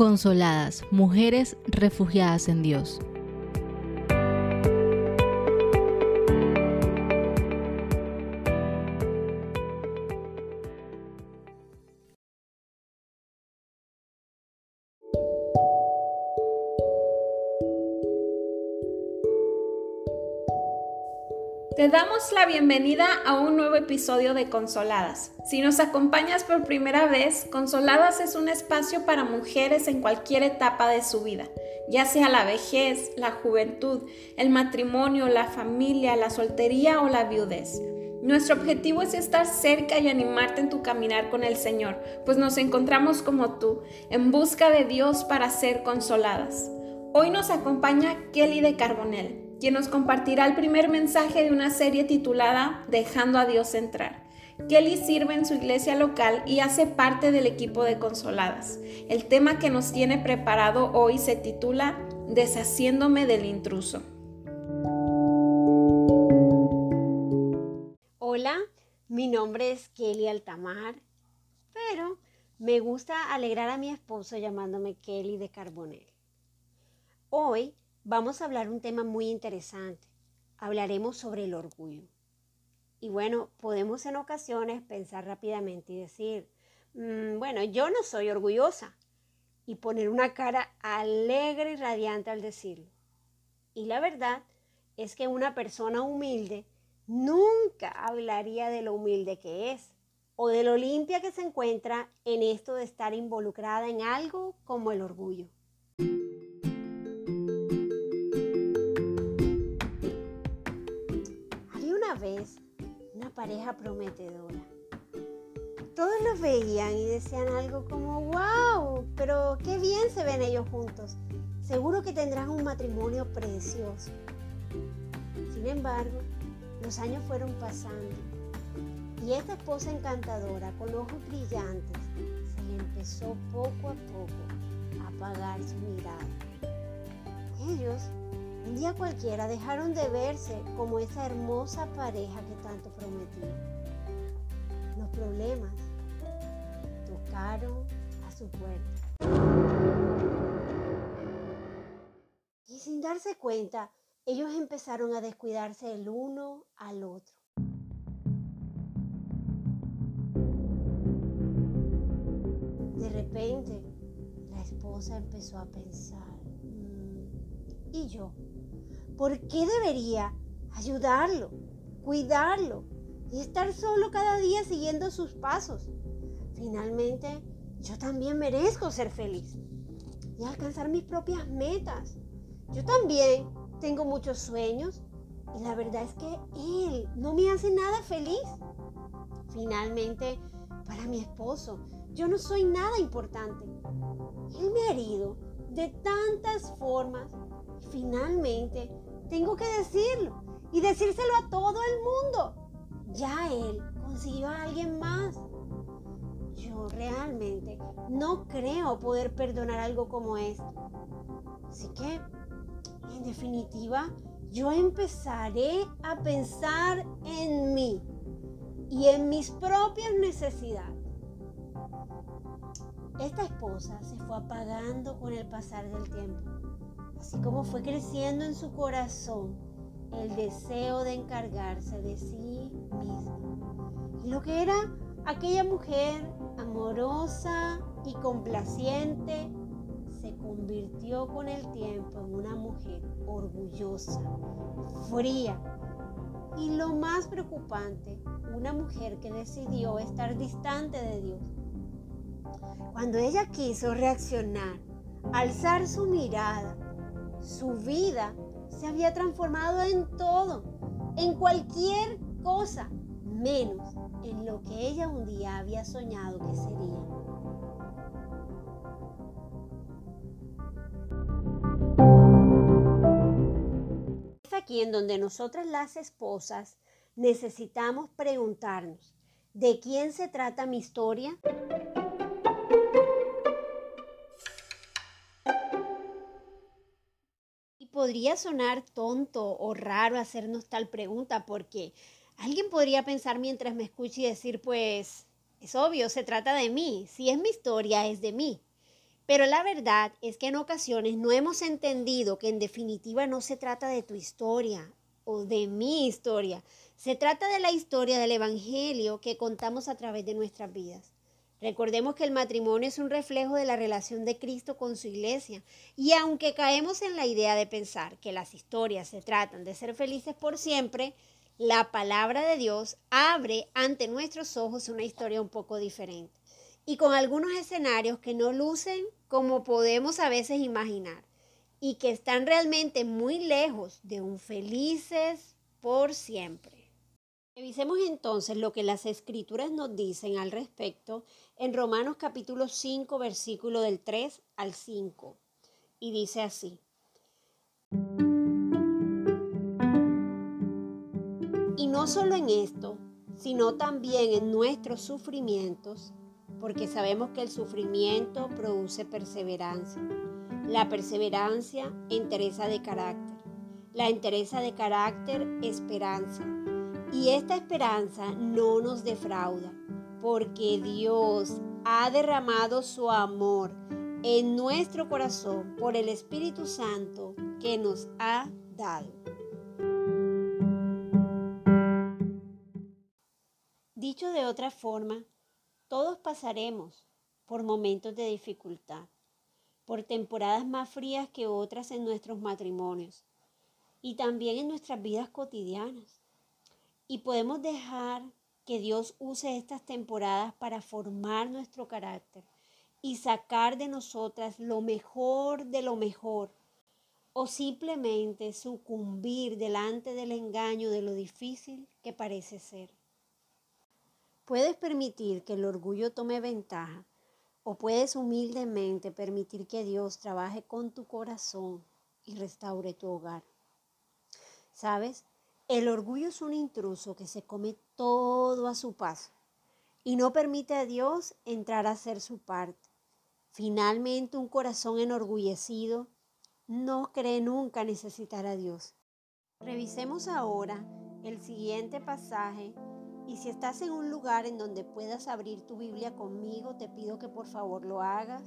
Consoladas, mujeres refugiadas en Dios. Te damos la bienvenida a un nuevo episodio de Consoladas. Si nos acompañas por primera vez, Consoladas es un espacio para mujeres en cualquier etapa de su vida, ya sea la vejez, la juventud, el matrimonio, la familia, la soltería o la viudez. Nuestro objetivo es estar cerca y animarte en tu caminar con el Señor, pues nos encontramos como tú, en busca de Dios para ser consoladas. Hoy nos acompaña Kelly de Carbonell quien nos compartirá el primer mensaje de una serie titulada Dejando a Dios entrar. Kelly sirve en su iglesia local y hace parte del equipo de Consoladas. El tema que nos tiene preparado hoy se titula Deshaciéndome del intruso. Hola, mi nombre es Kelly Altamar, pero me gusta alegrar a mi esposo llamándome Kelly de Carbonell. Hoy vamos a hablar un tema muy interesante. Hablaremos sobre el orgullo. Y bueno, podemos en ocasiones pensar rápidamente y decir, mm, bueno, yo no soy orgullosa. Y poner una cara alegre y radiante al decirlo. Y la verdad es que una persona humilde nunca hablaría de lo humilde que es o de lo limpia que se encuentra en esto de estar involucrada en algo como el orgullo. Pareja prometedora. Todos los veían y decían algo como, wow, pero qué bien se ven ellos juntos. Seguro que tendrán un matrimonio precioso. Sin embargo, los años fueron pasando y esta esposa encantadora con ojos brillantes se le empezó poco a poco a apagar su mirada. Ellos un día cualquiera dejaron de verse como esa hermosa pareja que Los problemas tocaron a su puerta. Y sin darse cuenta, ellos empezaron a descuidarse el uno al otro. De repente, la esposa empezó a pensar, mm, ¿y yo? ¿Por qué debería ayudarlo, cuidarlo y estar solo cada día siguiendo sus pasos? Finalmente, yo también merezco ser feliz y alcanzar mis propias metas. Yo también tengo muchos sueños y la verdad es que él no me hace nada feliz. Finalmente, para mi esposo, yo no soy nada importante. Él me ha herido de tantas formas. Finalmente, tengo que decirlo y decírselo a todo el mundo. Ya él consiguió a alguien más. Yo realmente no creo poder perdonar algo como esto. Así que, en definitiva, yo empezaré a pensar en mí y en mis propias necesidades. Esta esposa se fue apagando con el pasar del tiempo así como fue creciendo en su corazón el deseo de encargarse de sí lo que era aquella mujer amorosa y complaciente se convirtió con el tiempo en una mujer orgullosa, fría y lo más preocupante, una mujer que decidió estar distante de Dios. Cuando ella quiso reaccionar, alzar su mirada su vida se había transformado en todo, en cualquier cosa, menos en lo que ella un día había soñado que sería. Es aquí en donde nosotras las esposas necesitamos preguntarnos, ¿de quién se trata mi historia? podría sonar tonto o raro hacernos tal pregunta porque alguien podría pensar mientras me escucha y decir, pues, es obvio, se trata de mí. Si es mi historia, es de mí. Pero la verdad es que en ocasiones no hemos entendido que en definitiva no se trata de tu historia o de mi historia. Se trata de la historia del Evangelio que contamos a través de nuestras vidas. Recordemos que el matrimonio es un reflejo de la relación de Cristo con su iglesia. Y aunque caemos en la idea de pensar que las historias se tratan de ser felices por siempre, la palabra de Dios abre ante nuestros ojos una historia un poco diferente y con algunos escenarios que no lucen como podemos a veces imaginar y que están realmente muy lejos de un felices por siempre. Revisemos entonces lo que las escrituras nos dicen al respecto en Romanos capítulo 5 versículo del 3 al 5 y dice así. No solo en esto, sino también en nuestros sufrimientos, porque sabemos que el sufrimiento produce perseverancia. La perseverancia, entereza de carácter. La entereza de carácter, esperanza. Y esta esperanza no nos defrauda, porque Dios ha derramado su amor en nuestro corazón por el Espíritu Santo que nos ha dado. Dicho de otra forma, todos pasaremos por momentos de dificultad, por temporadas más frías que otras en nuestros matrimonios y también en nuestras vidas cotidianas. Y podemos dejar que Dios use estas temporadas para formar nuestro carácter y sacar de nosotras lo mejor de lo mejor o simplemente sucumbir delante del engaño de lo difícil que parece ser. Puedes permitir que el orgullo tome ventaja o puedes humildemente permitir que Dios trabaje con tu corazón y restaure tu hogar. ¿Sabes? El orgullo es un intruso que se come todo a su paso y no permite a Dios entrar a hacer su parte. Finalmente, un corazón enorgullecido no cree nunca necesitar a Dios. Revisemos ahora el siguiente pasaje y si estás en un lugar en donde puedas abrir tu Biblia conmigo, te pido que por favor lo hagas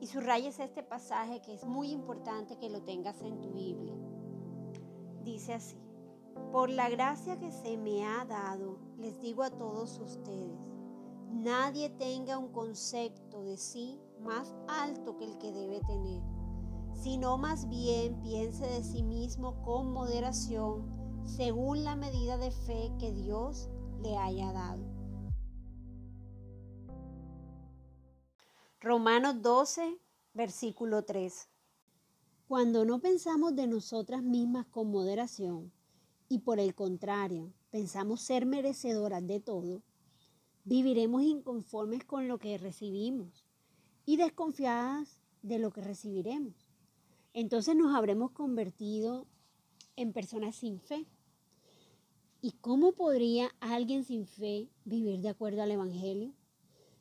y subrayes este pasaje que es muy importante que lo tengas en tu Biblia. Dice así, por la gracia que se me ha dado, les digo a todos ustedes, nadie tenga un concepto de sí más alto que el que debe tener, sino más bien piense de sí mismo con moderación, según la medida de fe que Dios le haya dado. Romanos 12, versículo 3. Cuando no pensamos de nosotras mismas con moderación y por el contrario pensamos ser merecedoras de todo, viviremos inconformes con lo que recibimos y desconfiadas de lo que recibiremos. Entonces nos habremos convertido en personas sin fe ¿Y cómo podría alguien sin fe vivir de acuerdo al Evangelio?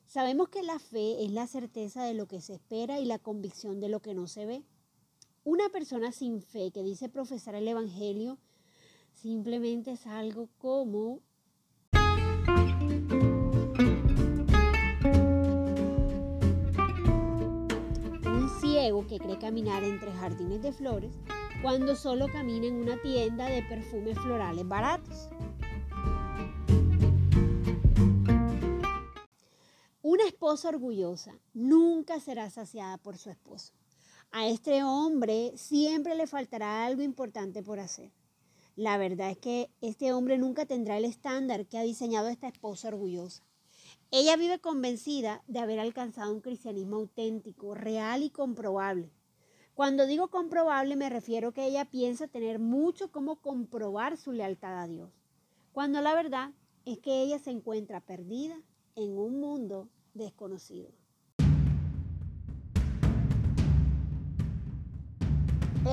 Sabemos que la fe es la certeza de lo que se espera y la convicción de lo que no se ve. Una persona sin fe que dice profesar el Evangelio simplemente es algo como un ciego que cree caminar entre jardines de flores cuando solo camina en una tienda de perfumes florales baratos. Una esposa orgullosa nunca será saciada por su esposo. A este hombre siempre le faltará algo importante por hacer. La verdad es que este hombre nunca tendrá el estándar que ha diseñado esta esposa orgullosa. Ella vive convencida de haber alcanzado un cristianismo auténtico, real y comprobable. Cuando digo comprobable me refiero que ella piensa tener mucho como comprobar su lealtad a Dios, cuando la verdad es que ella se encuentra perdida en un mundo desconocido.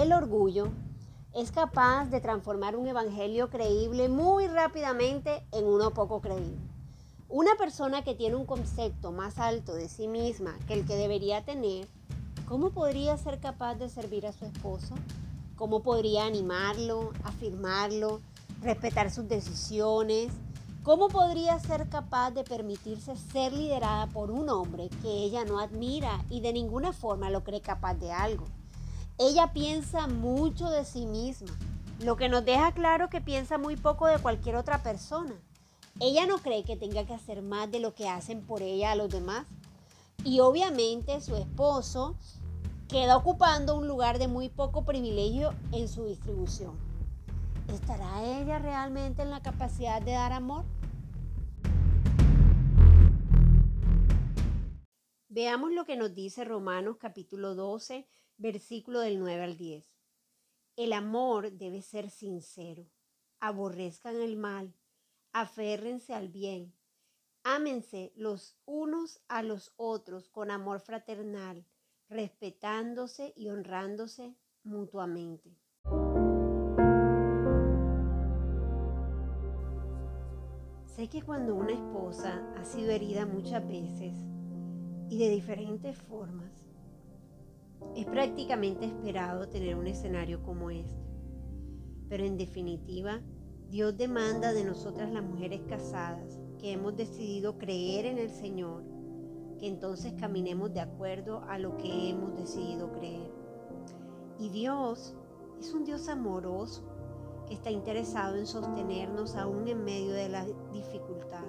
El orgullo es capaz de transformar un evangelio creíble muy rápidamente en uno poco creíble. Una persona que tiene un concepto más alto de sí misma que el que debería tener ¿Cómo podría ser capaz de servir a su esposo? ¿Cómo podría animarlo, afirmarlo, respetar sus decisiones ¿Cómo podría ser capaz de permitirse ser liderada por un hombre que ella no admira y de ninguna forma lo cree capaz de algo? Ella piensa mucho de sí misma, lo que nos deja claro que piensa muy poco de cualquier otra persona. Ella no cree que tenga que hacer más de lo que hacen por ella a los demás. Y obviamente su esposo queda ocupando un lugar de muy poco privilegio en su distribución. ¿Estará ella realmente en la capacidad de dar amor? Veamos lo que nos dice Romanos capítulo 12, versículo del 9 al 10. El amor debe ser sincero. Aborrezcan el mal, aférrense al bien, ámense los unos a los otros con amor fraternal, respetándose y honrándose mutuamente. Sé que cuando una esposa ha sido herida muchas veces y de diferentes formas, es prácticamente esperado tener un escenario como este. Pero en definitiva, Dios demanda de nosotras las mujeres casadas que hemos decidido creer en el Señor, que entonces caminemos de acuerdo a lo que hemos decidido creer. Y Dios es un Dios amoroso que está interesado en sostenernos aún en medio de la dificultad.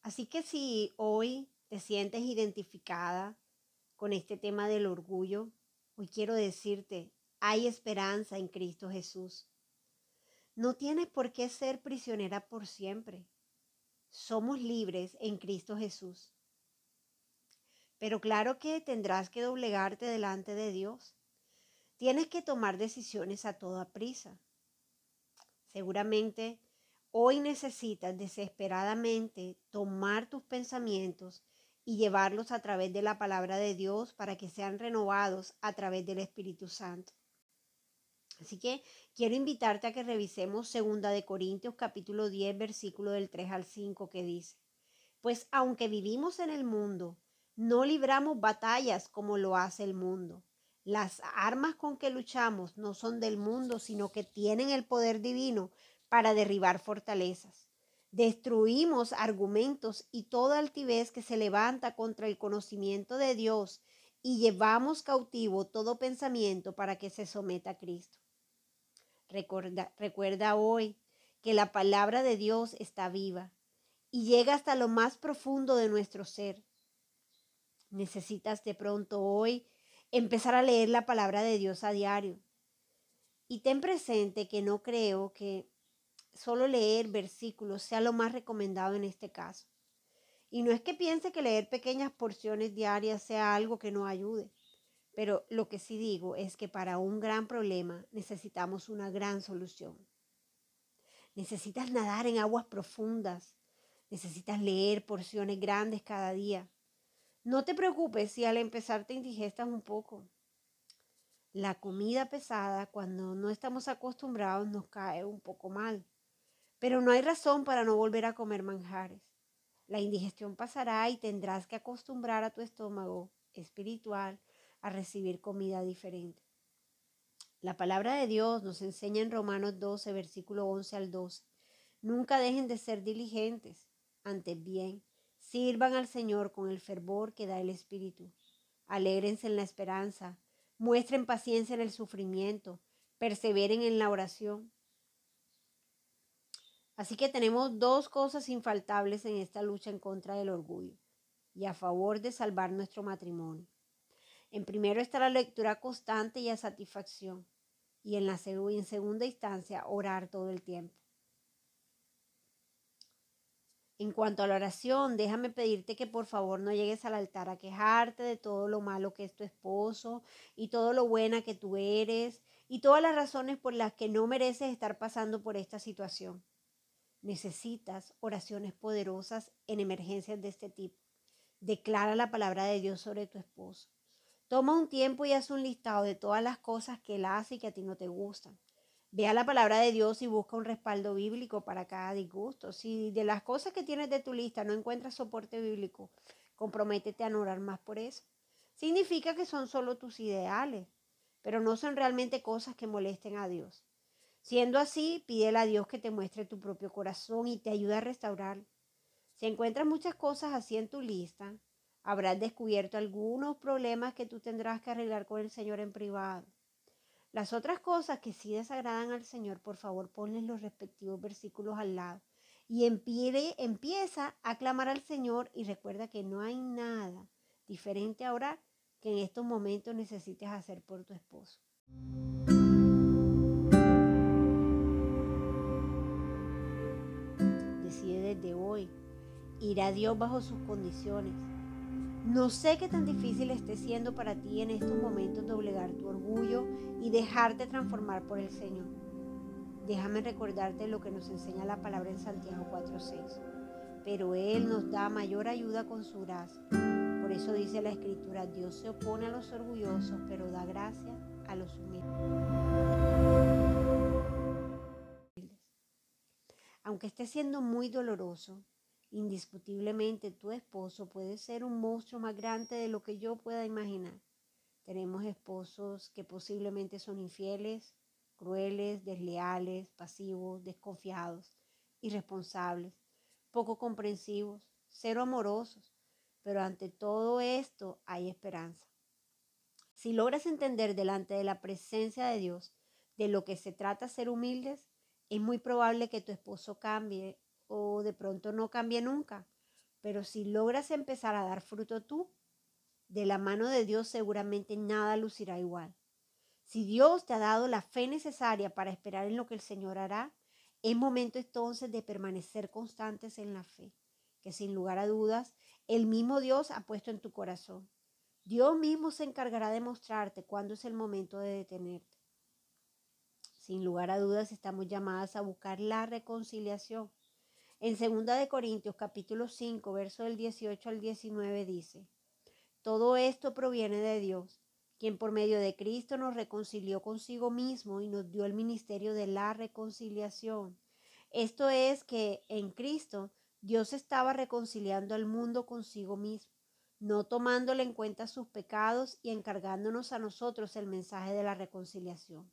Así que si hoy te sientes identificada con este tema del orgullo, hoy quiero decirte, hay esperanza en Cristo Jesús. No tienes por qué ser prisionera por siempre. Somos libres en Cristo Jesús. Pero claro que tendrás que doblegarte delante de Dios. Tienes que tomar decisiones a toda prisa. Seguramente hoy necesitas desesperadamente tomar tus pensamientos y llevarlos a través de la palabra de Dios para que sean renovados a través del Espíritu Santo. Así que quiero invitarte a que revisemos 2 de Corintios capítulo 10 versículo del 3 al 5 que dice, pues aunque vivimos en el mundo, no libramos batallas como lo hace el mundo. Las armas con que luchamos no son del mundo, sino que tienen el poder divino para derribar fortalezas. Destruimos argumentos y toda altivez que se levanta contra el conocimiento de Dios y llevamos cautivo todo pensamiento para que se someta a Cristo. Recuerda, hoy que la palabra de Dios está viva y llega hasta lo más profundo de nuestro ser Necesitas de pronto hoy empezar a leer la palabra de Dios a diario. Y ten presente que no creo que solo leer versículos sea lo más recomendado en este caso. Y no es que piense que leer pequeñas porciones diarias sea algo que no ayude, pero lo que sí digo es que para un gran problema necesitamos una gran solución. Necesitas nadar en aguas profundas, necesitas leer porciones grandes cada día, no te preocupes si al empezar te indigestas un poco. La comida pesada, cuando no estamos acostumbrados, nos cae un poco mal. Pero no hay razón para no volver a comer manjares. La indigestión pasará y tendrás que acostumbrar a tu estómago espiritual a recibir comida diferente. La palabra de Dios nos enseña en Romanos 12, versículo 11 al 12. Nunca dejen de ser diligentes, antes bien, Sirvan al Señor con el fervor que da el Espíritu. Alégrense en la esperanza. Muestren paciencia en el sufrimiento. Perseveren en la oración. Así que tenemos dos cosas infaltables en esta lucha en contra del orgullo y a favor de salvar nuestro matrimonio. En primero está la lectura constante y a satisfacción. Y en, la, segunda instancia, orar todo el tiempo. En cuanto a la oración, déjame pedirte que por favor no llegues al altar a quejarte de todo lo malo que es tu esposo y todo lo buena que tú eres y todas las razones por las que no mereces estar pasando por esta situación. Necesitas oraciones poderosas en emergencias de este tipo. Declara la palabra de Dios sobre tu esposo. Toma un tiempo y haz un listado de todas las cosas que él hace y que a ti no te gustan. Vea la palabra de Dios y busca un respaldo bíblico para cada disgusto. Si de las cosas que tienes de tu lista no encuentras soporte bíblico, comprométete a no orar más por eso. Significa que son solo tus ideales, pero no son realmente cosas que molesten a Dios. Siendo así, pídele a Dios que te muestre tu propio corazón y te ayude a restaurarlo. Si encuentras muchas cosas así en tu lista, habrás descubierto algunos problemas que tú tendrás que arreglar con el Señor en privado. Las otras cosas que sí desagradan al Señor, por favor, ponles los respectivos versículos al lado. Y empieza a clamar al Señor y recuerda que no hay nada diferente ahora que en estos momentos necesites hacer por tu esposo. de hoy, ir a Dios bajo sus condiciones. No sé qué tan difícil esté siendo para ti en estos momentos doblegar tu orgullo y dejarte transformar por el Señor. Déjame recordarte lo que nos enseña la palabra en Santiago 4:6. Pero Él nos da mayor ayuda con su gracia. Por eso dice la Escritura, Dios se opone a los orgullosos, pero da gracia a los humildes. Aunque esté siendo muy doloroso, indiscutiblemente tu esposo puede ser un monstruo más grande de lo que yo pueda imaginar. Tenemos esposos que posiblemente son infieles, crueles, desleales, pasivos, desconfiados, irresponsables, poco comprensivos, cero amorosos, pero ante todo esto hay esperanza. Si logras entender delante de la presencia de Dios de lo que se trata ser humildes, es muy probable que tu esposo cambie o de pronto no cambie nunca. Pero si logras empezar a dar fruto tú, de la mano de Dios seguramente nada lucirá igual. Si Dios te ha dado la fe necesaria para esperar en lo que el Señor hará, es momento entonces de permanecer constantes en la fe, que sin lugar a dudas el mismo Dios ha puesto en tu corazón. Dios mismo se encargará de mostrarte cuándo es el momento de detenerte. Sin lugar a dudas estamos llamadas a buscar la reconciliación. En 2 de Corintios capítulo 5, verso del 18 al 19 dice: Todo esto proviene de Dios, quien por medio de Cristo nos reconcilió consigo mismo y nos dio el ministerio de la reconciliación. Esto es que en Cristo Dios estaba reconciliando al mundo consigo mismo, no tomándole en cuenta sus pecados y encargándonos a nosotros el mensaje de la reconciliación.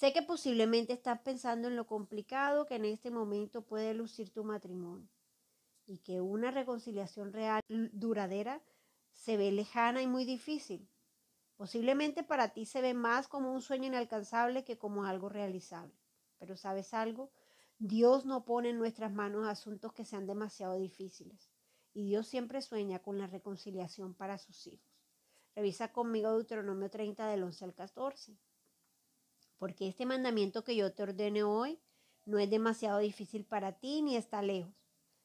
Sé que posiblemente estás pensando en lo complicado que en este momento puede lucir tu matrimonio y que una reconciliación real duradera se ve lejana y muy difícil. Posiblemente para ti se ve más como un sueño inalcanzable que como algo realizable. Pero sabes algo, Dios no pone en nuestras manos asuntos que sean demasiado difíciles. Y Dios siempre sueña con la reconciliación para sus hijos. Revisa conmigo Deuteronomio 30 del 11 al 14 porque este mandamiento que yo te ordene hoy no es demasiado difícil para ti ni está lejos.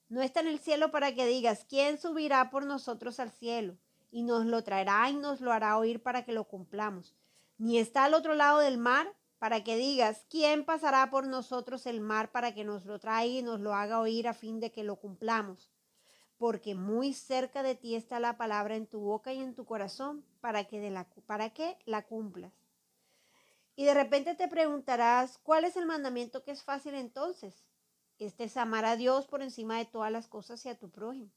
No está en el cielo para que digas, ¿quién subirá por nosotros al cielo? Y nos lo traerá y nos lo hará oír para que lo cumplamos. Ni está al otro lado del mar para que digas, ¿quién pasará por nosotros el mar para que nos lo traiga y nos lo haga oír a fin de que lo cumplamos? Porque muy cerca de ti está la palabra en tu boca y en tu corazón para que, de la, para que la cumplas. Y de repente te preguntarás, ¿cuál es el mandamiento que es fácil entonces? Este es amar a Dios por encima de todas las cosas y a tu prójimo.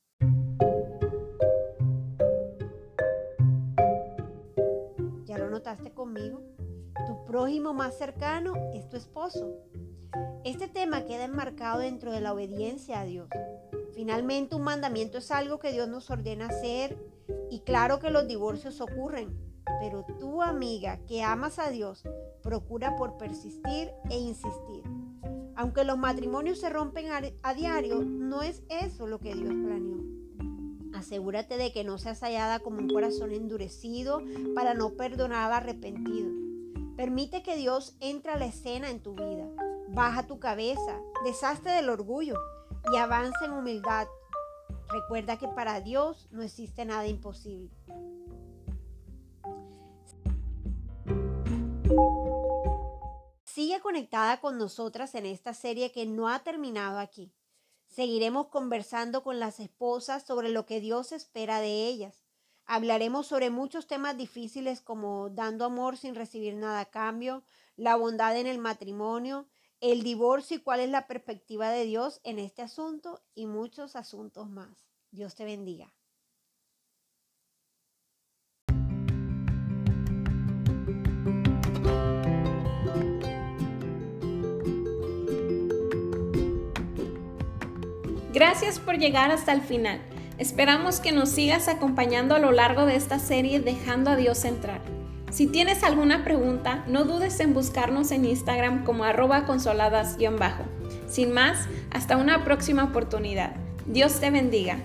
¿Ya lo notaste conmigo? Tu prójimo más cercano es tu esposo. Este tema queda enmarcado dentro de la obediencia a Dios. Finalmente, un mandamiento es algo que Dios nos ordena hacer y claro que los divorcios ocurren, pero tú, amiga, que amas a Dios, procura por persistir e insistir. Aunque los matrimonios se rompen a, diario, no es eso lo que Dios planeó. Asegúrate de que no seas hallada como un corazón endurecido para no perdonar arrepentido. Permite que Dios entre a la escena en tu vida. Baja tu cabeza, deshazte del orgullo y avanza en humildad. Recuerda que para Dios no existe nada imposible. Sigue conectada con nosotras en esta serie que no ha terminado aquí. Seguiremos conversando con las esposas sobre lo que Dios espera de ellas. Hablaremos sobre muchos temas difíciles como dando amor sin recibir nada a cambio, la bondad en el matrimonio, el divorcio y cuál es la perspectiva de Dios en este asunto y muchos asuntos más. Dios te bendiga. Gracias por llegar hasta el final. Esperamos que nos sigas acompañando a lo largo de esta serie Dejando a Dios entrar. Si tienes alguna pregunta, no dudes en buscarnos en Instagram como arroba consoladas-bajo. Sin más, hasta una próxima oportunidad. Dios te bendiga.